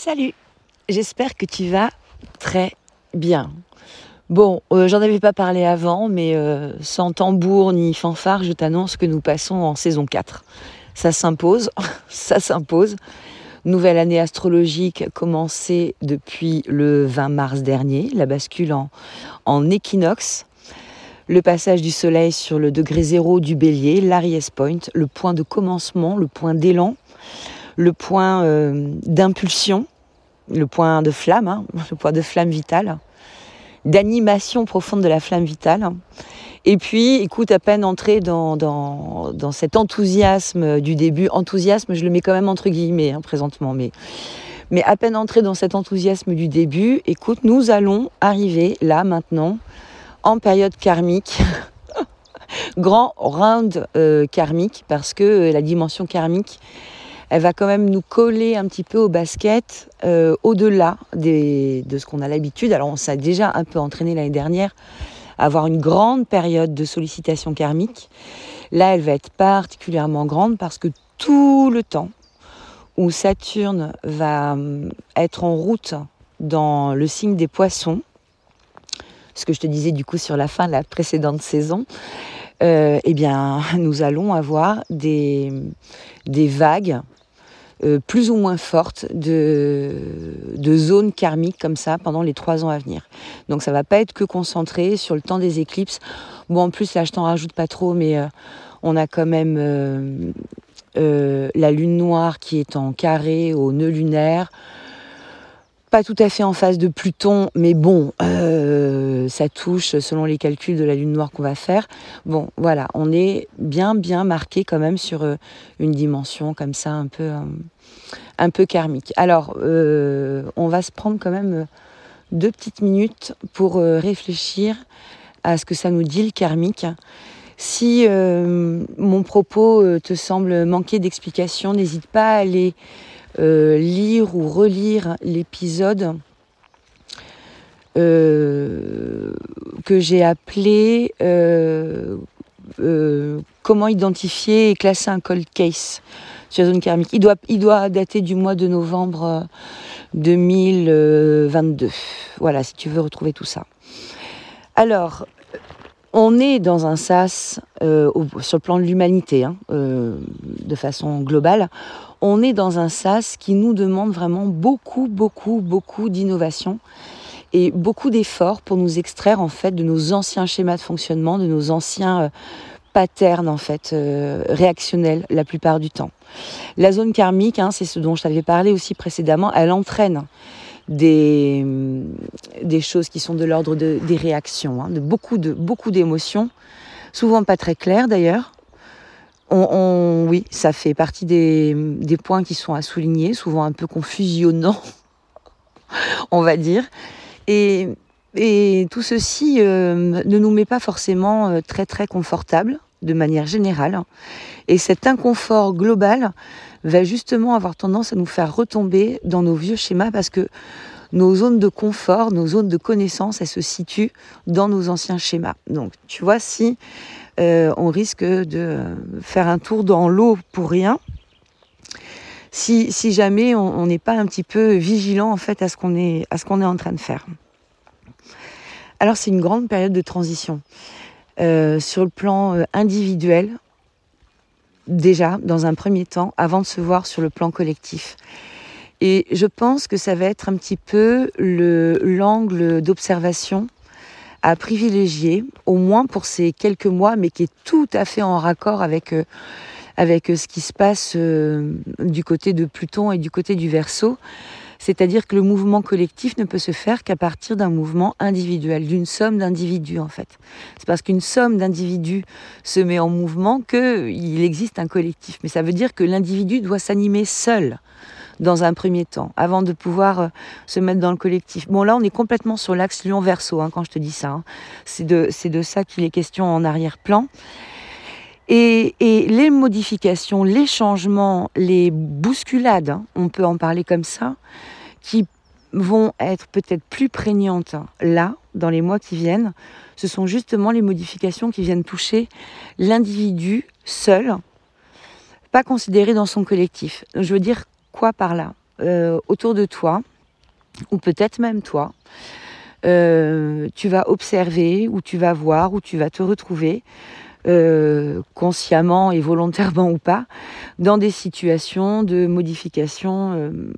Salut, j'espère que tu vas très bien. Bon, euh, j'en avais pas parlé avant, mais euh, sans tambour ni fanfare, je t'annonce que nous passons en saison 4. Ça s'impose, ça s'impose. Nouvelle année astrologique commencée depuis le 20 mars dernier, la bascule en, en équinoxe. Le passage du soleil sur le degré zéro du bélier, l'Aries Point, le point de commencement, le point d'élan le point euh, d'impulsion, le point de flamme, hein, le point de flamme vitale, d'animation profonde de la flamme vitale. Et puis, écoute, à peine entré dans, cet enthousiasme du début, enthousiasme, je le mets quand même entre guillemets hein, présentement, mais, mais à peine entré dans cet enthousiasme du début, écoute, nous allons arriver là maintenant en période karmique. grand round euh, karmique parce que euh, la dimension karmique elle va quand même nous coller un petit peu au basket euh, au-delà de ce qu'on a l'habitude. Alors on s'est déjà un peu entraîné l'année dernière à avoir une grande période de sollicitation karmique. Là, elle va être particulièrement grande parce que tout le temps où Saturne va euh, être en route dans le signe des poissons, ce que je te disais du coup sur la fin de la précédente saison, euh, eh bien, nous allons avoir des vagues euh, plus ou moins forte de, zones karmiques comme ça pendant les trois ans à venir. Donc ça va pas être que concentré sur le temps des éclipses. Bon, en plus, là, je t'en rajoute pas trop, mais euh, on a quand même euh, la lune noire qui est en carré au nœud lunaire pas tout à fait en face de Pluton, mais bon, ça touche selon les calculs de la lune noire qu'on va faire. Bon, voilà, on est bien, bien marqué quand même sur euh, une dimension comme ça, un peu, euh, un peu karmique. Alors, on va se prendre quand même deux petites minutes pour réfléchir à ce que ça nous dit le karmique. Si mon propos te semble manquer d'explication, n'hésite pas à aller euh, lire ou relire l'épisode euh, que j'ai appelé euh, Comment identifier et classer un cold case sur la zone karmique. Il doit, il doit dater du mois de novembre 2022. Voilà, si tu veux retrouver tout ça. Alors, on est dans un sas sur le plan de l'humanité, hein, de façon globale on est dans un sas qui nous demande vraiment beaucoup, beaucoup, beaucoup d'innovation et beaucoup d'efforts pour nous extraire en fait de nos anciens schémas de fonctionnement, de nos anciens euh, patterns en fait euh, réactionnels la plupart du temps. La zone karmique, hein, c'est ce dont je t'avais parlé aussi précédemment, elle entraîne des, des choses qui sont de l'ordre de, des réactions, hein, de beaucoup de beaucoup d'émotions, souvent pas très claires d'ailleurs, on, oui, ça fait partie des, points qui sont à souligner, souvent un peu confusionnants, on va dire. Et, tout ceci euh, ne nous met pas forcément euh, très très confortable de manière générale. Et cet inconfort global va justement avoir tendance à nous faire retomber dans nos vieux schémas parce que nos zones de confort, nos zones de connaissance, elles se situent dans nos anciens schémas. Donc, tu vois, si euh, on risque de faire un tour dans l'eau pour rien. Si, jamais on n'est pas un petit peu vigilant en fait à ce qu'on est, en train de faire. Alors c'est une grande période de transition. Euh, sur le plan euh, individuel, déjà, dans un premier temps, avant de se voir sur le plan collectif. Et je pense que ça va être un petit peu l'angle d'observation à privilégier, au moins pour ces quelques mois, mais qui est tout à fait en raccord avec, euh, avec euh, ce qui se passe euh, du côté de Pluton et du côté du Verseau. C'est-à-dire que le mouvement collectif ne peut se faire qu'à partir d'un mouvement individuel, d'une somme d'individus en fait. C'est parce qu'une somme d'individus se met en mouvement qu'il existe un collectif. Mais ça veut dire que l'individu doit s'animer seul dans un premier temps, avant de pouvoir euh, se mettre dans le collectif. Bon, là, on est complètement sur l'axe Lion-Verso, hein, quand je te dis ça. Hein. C'est de, de ça qu'il est question en arrière-plan. Et, les modifications, les changements, les bousculades, hein, on peut en parler comme ça, qui vont être peut-être plus prégnantes là, dans les mois qui viennent, ce sont justement les modifications qui viennent toucher l'individu seul, pas considéré dans son collectif. Je veux dire quoi par là? Autour de toi, ou peut-être même toi, tu vas observer, ou tu vas voir, ou tu vas te retrouver euh, consciemment et volontairement ou pas, dans des situations de modification euh,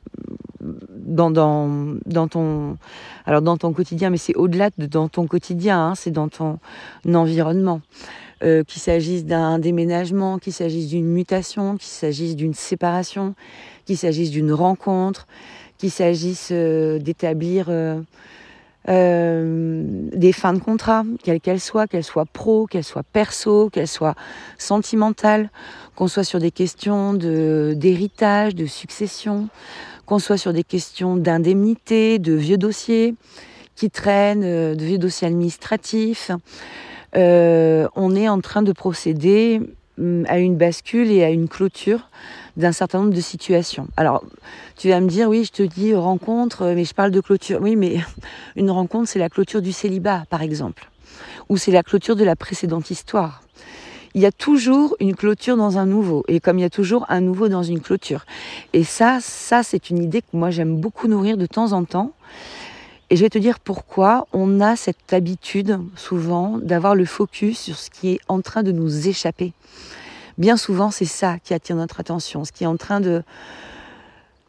dans, dans, dans, ton, alors dans ton quotidien, mais c'est au-delà de dans ton quotidien, hein, c'est dans ton environnement. Euh, qu'il s'agisse d'un déménagement, qu'il s'agisse d'une mutation, qu'il s'agisse d'une séparation, qu'il s'agisse d'une rencontre, qu'il s'agisse d'établir euh, des fins de contrat, quelles qu'elles soient, qu'elles soient pro, qu'elles soient perso, qu'elles soient sentimentales, qu'on soit sur des questions d'héritage, de succession, qu'on soit sur des questions d'indemnité, de vieux dossiers qui traînent, euh, de vieux dossiers administratifs. Euh, on est en train de procéder à une bascule et à une clôture d'un certain nombre de situations. Alors, tu vas me dire, oui, je te dis rencontre, mais je parle de clôture. Oui, mais une rencontre, c'est la clôture du célibat, par exemple, ou c'est la clôture de la précédente histoire. Il y a toujours une clôture dans un nouveau, et comme il y a toujours un nouveau dans une clôture. Et ça, ça, c'est une idée que moi j'aime beaucoup nourrir de temps en temps. Et je vais te dire pourquoi on a cette habitude souvent d'avoir le focus sur ce qui est en train de nous échapper bien souvent, c'est ça qui attire notre attention, ce qui est en train de,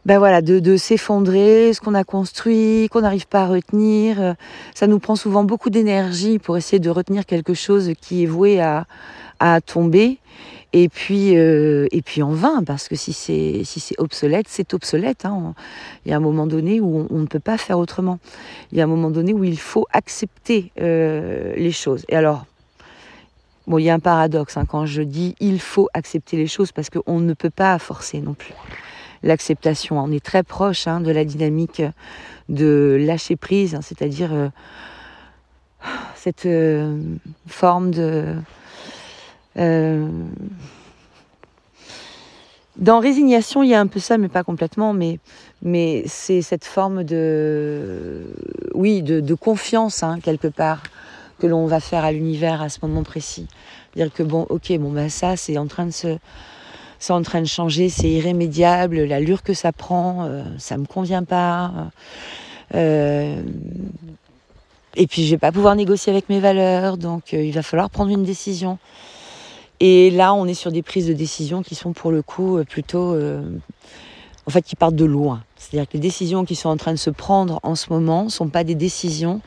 ben voilà, de, s'effondrer, ce qu'on a construit, qu'on n'arrive pas à retenir. Ça nous prend souvent beaucoup d'énergie pour essayer de retenir quelque chose qui est voué à, tomber. Et puis, euh, et puis en vain, parce que si c'est si c'est obsolète, c'est obsolète. Hein. Il y a un moment donné où on, ne peut pas faire autrement. Il y a un moment donné où il faut accepter euh, les choses. Et alors, Bon, il y a un paradoxe hein, quand je dis il faut accepter les choses parce qu'on ne peut pas forcer non plus. L'acceptation, on est très proche hein, de la dynamique de lâcher prise, c'est-à-dire euh, cette forme de euh, dans résignation, il y a un peu ça, mais pas complètement. Mais, c'est cette forme de, oui, de, confiance quelque part que l'on va faire à l'univers à ce moment précis. Dire que bon, ok, bon bah ça c'est en train de se, c'est en train de changer, c'est irrémédiable, l'allure que ça prend, euh, ça me convient pas. Euh, et puis je vais pas pouvoir négocier avec mes valeurs, donc euh, il va falloir prendre une décision. Et là, on est sur des prises de décision qui sont pour le coup plutôt, en fait, qui partent de loin. C'est-à-dire que les décisions qui sont en train de se prendre en ce moment ne sont pas des décisions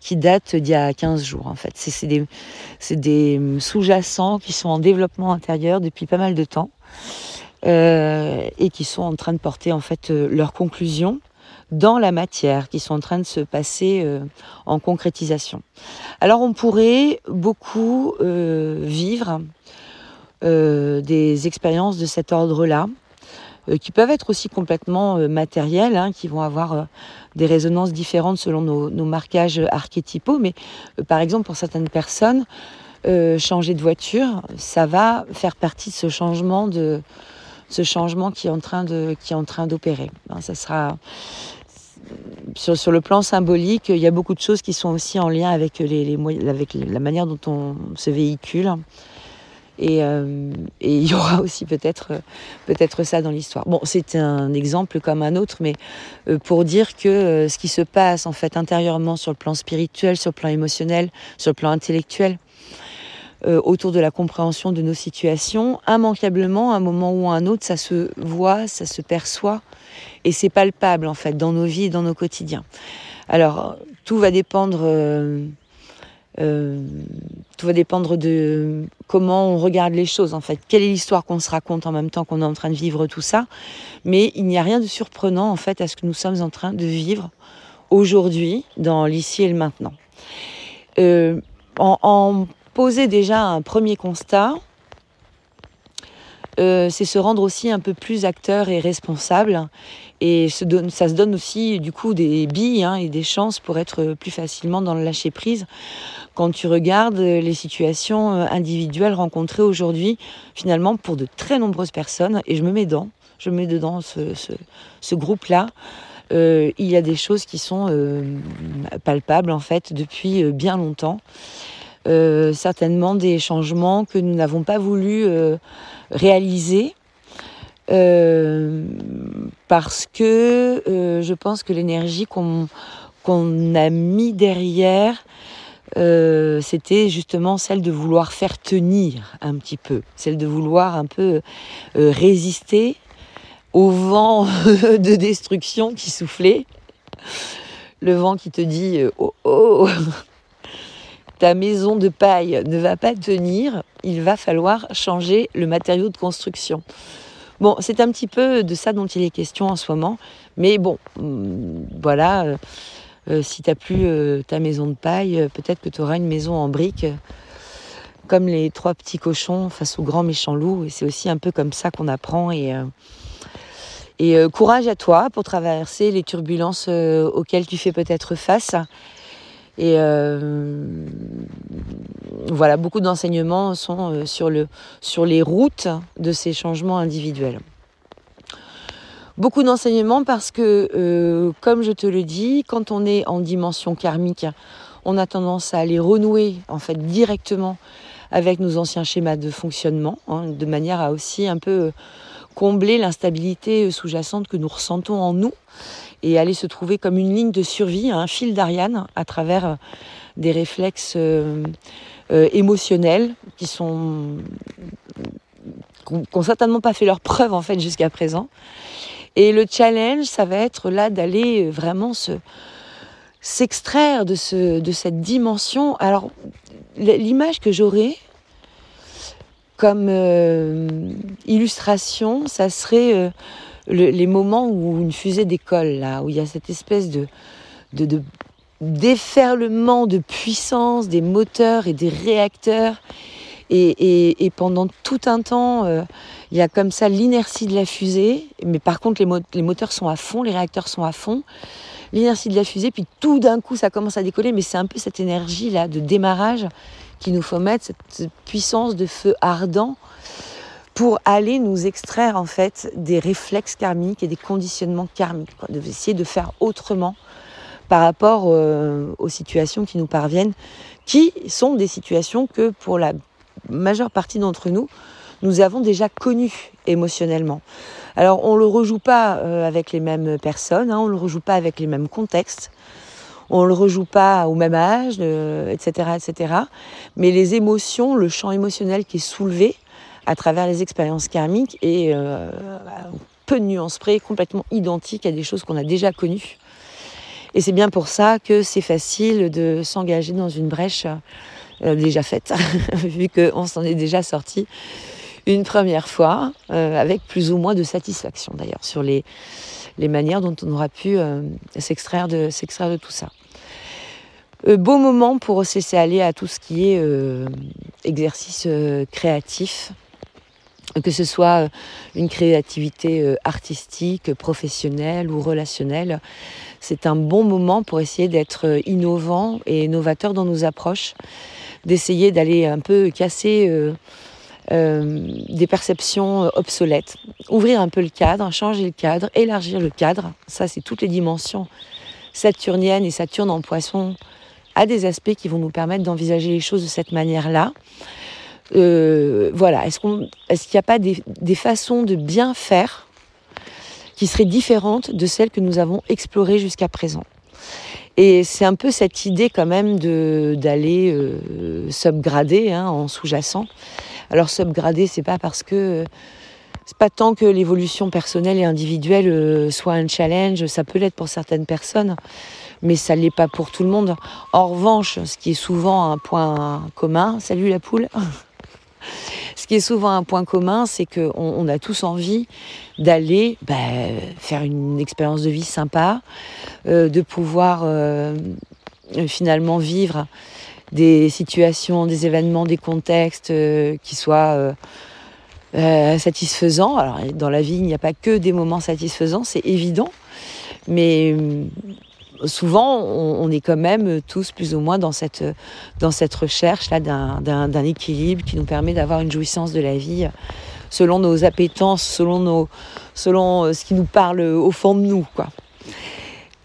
qui datent d'il y a 15 jours en fait. C'est des, sous-jacents qui sont en développement intérieur depuis pas mal de temps euh, et qui sont en train de porter en fait euh, leurs conclusions dans la matière, qui sont en train de se passer euh, en concrétisation. Alors on pourrait beaucoup vivre des expériences de cet ordre-là, qui peuvent être aussi complètement matérielles, hein, qui vont avoir des résonances différentes selon nos, marquages archétypaux. Mais euh, par exemple, pour certaines personnes, euh, changer de voiture, ça va faire partie de ce changement de ce changement qui est en train de qui est en train d'opérer. Hein, ça sera sur, le plan symbolique, il y a beaucoup de choses qui sont aussi en lien avec les avec la manière dont on se véhicule. Euh, et, il y aura aussi peut-être peut-être ça dans l'histoire. Bon, c'est un exemple comme un autre, mais euh, pour dire que euh, ce qui se passe en fait intérieurement sur le plan spirituel, sur le plan émotionnel, sur le plan intellectuel, autour de la compréhension de nos situations, immanquablement, à un moment ou à un autre, ça se voit, ça se perçoit, et c'est palpable en fait dans nos vies dans nos quotidiens. Alors, tout va dépendre euh, tout va dépendre de comment on regarde les choses en fait. Quelle est l'histoire qu'on se raconte en même temps qu'on est en train de vivre tout ça. Mais il n'y a rien de surprenant en fait à ce que nous sommes en train de vivre aujourd'hui dans l'ici et le maintenant. Euh, en, en, poser déjà un premier constat, euh, c'est se rendre aussi un peu plus acteur et responsable. Et ça se donne aussi du coup des billes hein, et des chances pour être plus facilement dans le lâcher prise. Quand tu regardes les situations euh, individuelles rencontrées aujourd'hui, finalement pour de très nombreuses personnes, et je me mets dedans, je me mets dedans ce, groupe-là, euh, il y a des choses qui sont palpables en fait depuis bien longtemps. Certainement des changements que nous n'avons pas voulu réaliser. Parce que je pense que l'énergie qu'on qu'on a mis derrière, c'était justement celle de vouloir faire tenir un petit peu, celle de vouloir un peu résister au vent de destruction qui soufflait, le vent qui te dit oh oh ta maison de paille ne va pas tenir, il va falloir changer le matériau de construction. Bon, c'est un petit peu de ça dont il est question en ce moment, mais bon, mm, voilà, euh, euh, si tu n'as plus euh, ta maison de paille, peut-être que tu auras une maison en briques, comme les trois petits cochons face au grand méchant loup, et c'est aussi un peu comme ça qu'on apprend, et, et courage à toi pour traverser les turbulences auxquelles tu fais peut-être face. Et euh, voilà, beaucoup d'enseignements sont euh, sur, le, sur les routes de ces changements individuels. Beaucoup d'enseignements parce que, euh, comme je te le dis, quand on est en dimension karmique, on a tendance à aller renouer en fait directement avec nos anciens schémas de fonctionnement, hein, de manière à aussi un peu combler l'instabilité sous-jacente que nous ressentons en nous et aller se trouver comme une ligne de survie, un fil d'Ariane à travers euh, des réflexes euh, euh, émotionnels qui sont n'ont certainement pas fait leur preuve en fait jusqu'à présent. Et le challenge, ça va être là d'aller vraiment se s'extraire de ce de cette dimension. Alors l'image que j'aurais comme illustration, ça serait les moments où une fusée décolle, là, où il y a cette espèce de, de, déferlement de puissance des moteurs et des réacteurs. Et, et, pendant tout un temps, euh, il y a comme ça l'inertie de la fusée, mais par contre les, moteurs sont à fond, les réacteurs sont à fond. L'inertie de la fusée, puis tout d'un coup ça commence à décoller, mais c'est un peu cette énergie là de démarrage qui nous faut mettre, cette puissance de feu ardent pour aller nous extraire en fait des réflexes karmiques et des conditionnements karmiques, quoi, de essayer de faire autrement par rapport euh, aux situations qui nous parviennent, qui sont des situations que pour la majeure partie d'entre nous, nous avons déjà connues émotionnellement. Alors on ne le rejoue pas euh, avec les mêmes personnes, hein, on ne le rejoue pas avec les mêmes contextes, on ne le rejoue pas au même âge, etc., euh, etc. Mais les émotions, le champ émotionnel qui est soulevé, à travers les expériences karmiques et euh, peu de nuances près, complètement identiques à des choses qu'on a déjà connues. Et c'est bien pour ça que c'est facile de s'engager dans une brèche euh, déjà faite, vu qu'on s'en est déjà sorti une première fois, euh, avec plus ou moins de satisfaction d'ailleurs, sur les, les manières dont on aura pu s'extraire de, tout ça. beau moment pour se laisser aller à tout ce qui est exercice créatif, que ce soit euh, une créativité euh, artistique, professionnelle ou relationnelle. C'est un bon moment pour essayer d'être euh, innovant et novateur dans nos approches, d'essayer d'aller un peu casser des perceptions obsolètes, ouvrir un peu le cadre, changer le cadre, élargir le cadre. Ça, c'est toutes les dimensions saturniennes et Saturne en poisson a des aspects qui vont nous permettre d'envisager les choses de cette manière-là. Euh, voilà, est-ce qu'il n'y a pas des, façons de bien faire qui seraient différentes de celles que nous avons explorées jusqu'à présent? Et c'est un peu cette idée quand même d'aller euh, subgrader hein, en sous-jacent. Alors subgrader, c'est pas parce que c'est pas tant que l'évolution personnelle et individuelle euh, soit un challenge, ça peut l'être pour certaines personnes, mais ça l'est pas pour tout le monde. En revanche, ce qui est souvent un point commun, salut la poule, ce qui est souvent un point commun, c'est qu'on on a tous envie d'aller bah, faire une expérience de vie sympa, euh, de pouvoir euh, finalement vivre des situations, des événements, des contextes euh, qui soient satisfaisants. Alors dans la vie, il n'y a pas que des moments satisfaisants, c'est évident, mais souvent, on, est quand même tous plus ou moins dans cette, dans cette recherche là d'un équilibre qui nous permet d'avoir une jouissance de la vie selon nos appétences, selon, nos, selon euh, ce qui nous parle au fond de nous. Quoi.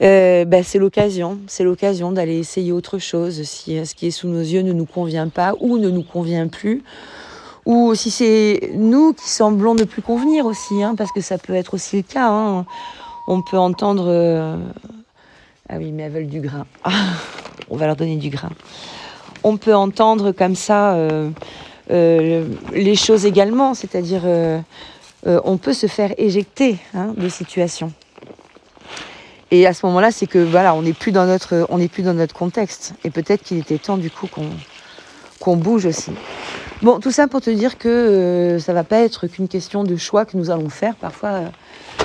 Euh, ben, c'est l'occasion, c'est l'occasion d'aller essayer autre chose si ce qui est sous nos yeux ne nous convient pas ou ne nous convient plus ou si c'est nous qui semblons ne plus convenir aussi, hein, parce que ça peut être aussi le cas. Hein. On peut entendre... Euh, ah oui, mais elles veulent du grain. on va leur donner du grain. On peut entendre comme ça euh, euh, les choses également, c'est-à-dire on peut se faire éjecter hein, des situations. Et à ce moment-là, c'est que voilà, on n'est plus dans notre, on n'est plus dans notre contexte. Et peut-être qu'il était temps du coup qu'on bouge aussi. Bon, tout ça pour te dire que euh, ça va pas être qu'une question de choix que nous allons faire. Parfois, euh,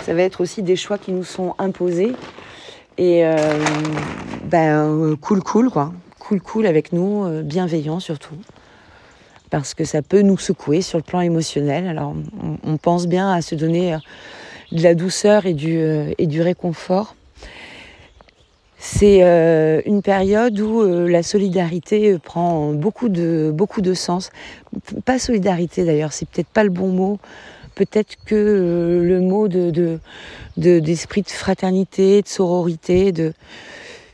ça va être aussi des choix qui nous sont imposés. Et euh, ben, cool, cool, quoi. Cool, cool avec nous, bienveillant surtout. Parce que ça peut nous secouer sur le plan émotionnel. Alors, on, pense bien à se donner de la douceur et du, et du réconfort c'est euh, une période où euh, la solidarité euh, prend beaucoup de, beaucoup de sens. Pas solidarité d'ailleurs, c'est peut-être pas le bon mot. Peut-être que le mot de, d'esprit de, fraternité, de sororité, de,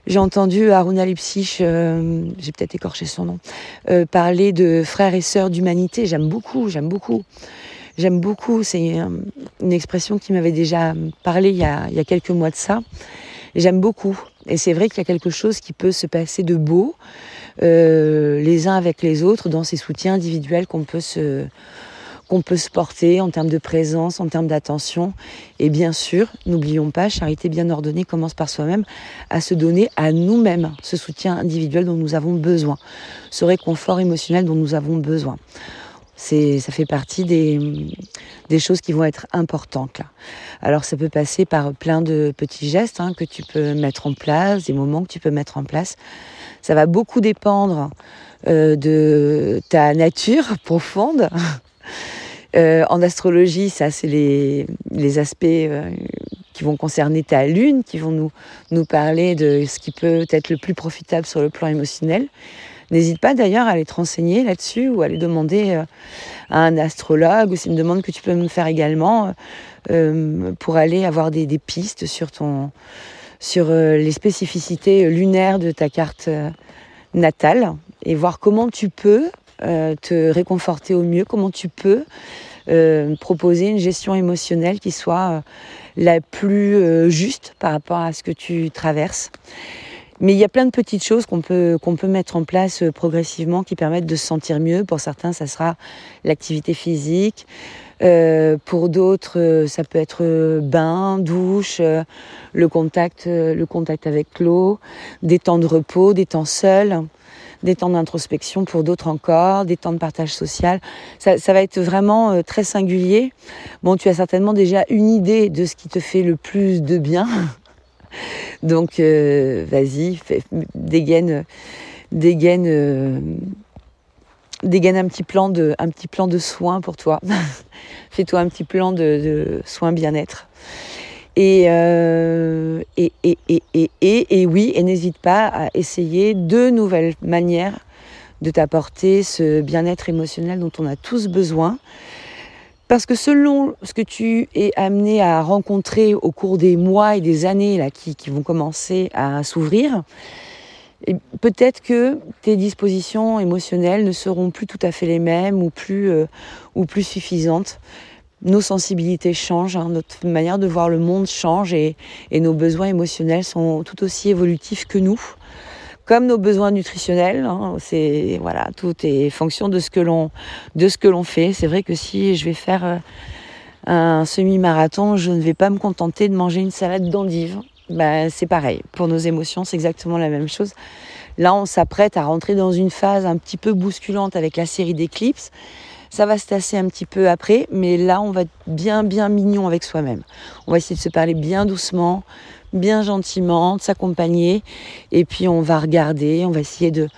j'ai entendu Aruna Lipsich, j'ai peut-être écorché son nom, parler de frères et sœurs d'humanité. J'aime beaucoup, j'aime beaucoup. J'aime beaucoup. C'est une expression qui m'avait déjà parlé il y a, il y a quelques mois de ça. J'aime beaucoup. Et c'est vrai qu'il y a quelque chose qui peut se passer de beau euh, les uns avec les autres dans ces soutiens individuels qu'on peut se qu'on peut se porter en termes de présence, en termes d'attention. Et bien sûr, n'oublions pas, charité bien ordonnée commence par soi-même, à se donner à nous-mêmes ce soutien individuel dont nous avons besoin, ce réconfort émotionnel dont nous avons besoin ça fait partie des, choses qui vont être importantes. Alors ça peut passer par plein de petits gestes hein, que tu peux mettre en place, des moments que tu peux mettre en place. Ça va beaucoup dépendre euh, de ta nature profonde. Euh, en astrologie, ça c'est les, aspects euh, qui vont concerner ta lune, qui vont nous, nous parler de ce qui peut être le plus profitable sur le plan émotionnel. N'hésite pas d'ailleurs à aller te renseigner là-dessus ou à aller demander euh, à un astrologue ou c'est une demande que tu peux me faire également pour aller avoir des, pistes sur ton sur les spécificités lunaires de ta carte natale et voir comment tu peux te réconforter au mieux, comment tu peux proposer une gestion émotionnelle qui soit la plus juste par rapport à ce que tu traverses. Mais il y a plein de petites choses qu'on peut, mettre en place euh, progressivement qui permettent de se sentir mieux. Pour certains, ça sera l'activité physique. Euh, pour d'autres, euh, ça peut être bain, douche, le contact, le contact avec l'eau, des temps de repos, des temps seuls, des temps d'introspection pour d'autres encore, des temps de partage social. Ça, va être vraiment très singulier. Bon, tu as certainement déjà une idée de ce qui te fait le plus de bien. Donc, euh, vas-y, dégaine, dégaine, euh, dégaine un petit plan de, un petit plan de soins pour toi. Fais-toi un petit plan de, soins bien-être. Euh, et, et, oui, et n'hésite pas à essayer de nouvelles manières de t'apporter ce bien-être émotionnel dont on a tous besoin. Parce que selon ce que tu es amené à rencontrer au cours des mois et des années là, qui, vont commencer à s'ouvrir, peut-être que tes dispositions émotionnelles ne seront plus tout à fait les mêmes ou plus, euh, ou plus suffisantes. Nos sensibilités changent, hein, notre manière de voir le monde change et nos besoins émotionnels sont tout aussi évolutifs que nous comme nos besoins nutritionnels. Hein, c'est voilà, tout est fonction de ce que l'on de ce que l'on fait. C'est vrai que si je vais faire euh, un semi-marathon, je ne vais pas me contenter de manger une salade d'endives. Ben, c'est pareil. Pour nos émotions, c'est exactement la même chose. Là, on s'apprête à rentrer dans une phase un petit peu bousculante avec la série d'éclipses. Ça va se tasser un petit peu après, mais là, on va être bien, bien mignon avec soi-même. On va essayer de se parler bien doucement, bien gentiment, de s'accompagner. Et puis on va regarder, on va essayer de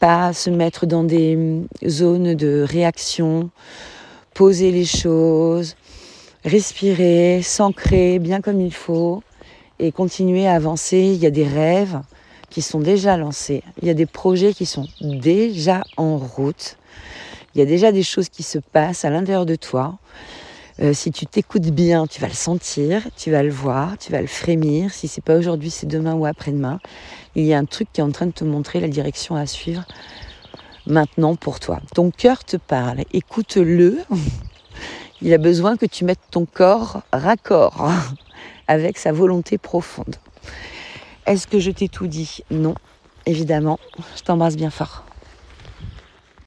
pas se mettre dans des zones de réaction, poser les choses, respirer, s'ancrer bien comme il faut et continuer à avancer. Il y a des rêves qui sont déjà lancés, il y a des projets qui sont déjà en route, il y a déjà des choses qui se passent à l'intérieur de toi. Euh, si tu t'écoutes bien, tu vas le sentir, tu vas le voir, tu vas le frémir. Si c'est pas aujourd'hui, c'est demain ou après-demain. Il y a un truc qui est en train de te montrer la direction à suivre maintenant pour toi. Ton cœur te parle, écoute-le. Il a besoin que tu mettes ton corps raccord avec sa volonté profonde. Est-ce que je t'ai tout dit? Non, évidemment. Je t'embrasse bien fort.